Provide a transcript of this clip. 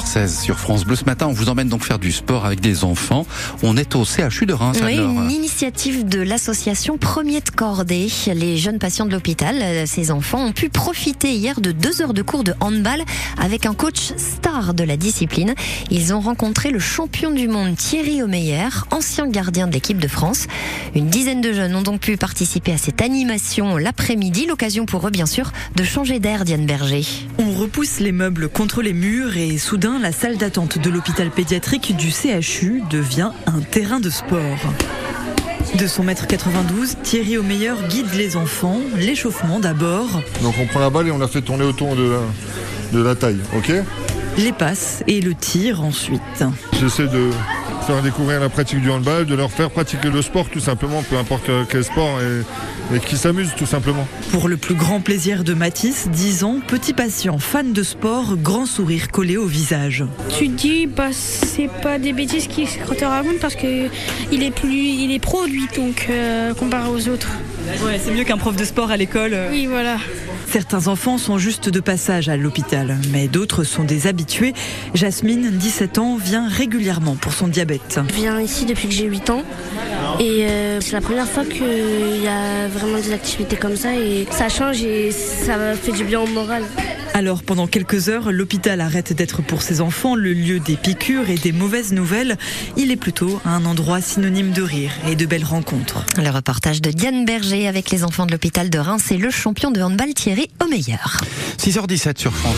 16 sur France Bleu. Ce matin, on vous emmène donc faire du sport avec des enfants. On est au CHU de Reims. Oui, une initiative de l'association Premier de Cordée. Les jeunes patients de l'hôpital, euh, ces enfants, ont pu profiter hier de deux heures de cours de handball avec un coach star de la discipline. Ils ont rencontré le champion du monde Thierry Omeyer, ancien gardien de l'équipe de France. Une dizaine de jeunes ont donc pu participer à cette animation l'après-midi. L'occasion pour eux, bien sûr, de changer d'air, Diane Berger. On repousse les meubles contre les murs et soudain la salle d'attente de l'hôpital pédiatrique du CHU devient un terrain de sport. De son mètre 92, Thierry Omeyer guide les enfants, l'échauffement d'abord, Donc on prend la balle et on la fait tourner autour de la, de la taille, ok? Les passes et le tir ensuite. J'essaie de faire découvrir la pratique du handball, de leur faire pratiquer le sport tout simplement, peu importe quel sport, et, et qu'ils s'amusent tout simplement. Pour le plus grand plaisir de Mathis, 10 ans, petit patient, fan de sport, grand sourire collé au visage. Tu te dis, bah, c'est pas des bêtises qu'il te raconte parce que il est plus, il est pro lui, donc euh, comparé aux autres. Ouais, c'est mieux qu'un prof de sport à l'école. Oui, voilà. Certains enfants sont juste de passage à l'hôpital, mais d'autres sont des habitués. Jasmine, 17 ans, vient régulièrement pour son diabète. Je viens ici depuis que j'ai 8 ans et euh, c'est la première fois qu'il y a vraiment des activités comme ça et ça change et ça fait du bien au moral. Alors pendant quelques heures, l'hôpital arrête d'être pour ses enfants le lieu des piqûres et des mauvaises nouvelles. Il est plutôt un endroit synonyme de rire et de belles rencontres. Le reportage de Diane Berger avec les enfants de l'hôpital de Reims et le champion de handball Thierry Omeyer. 6h17 sur France.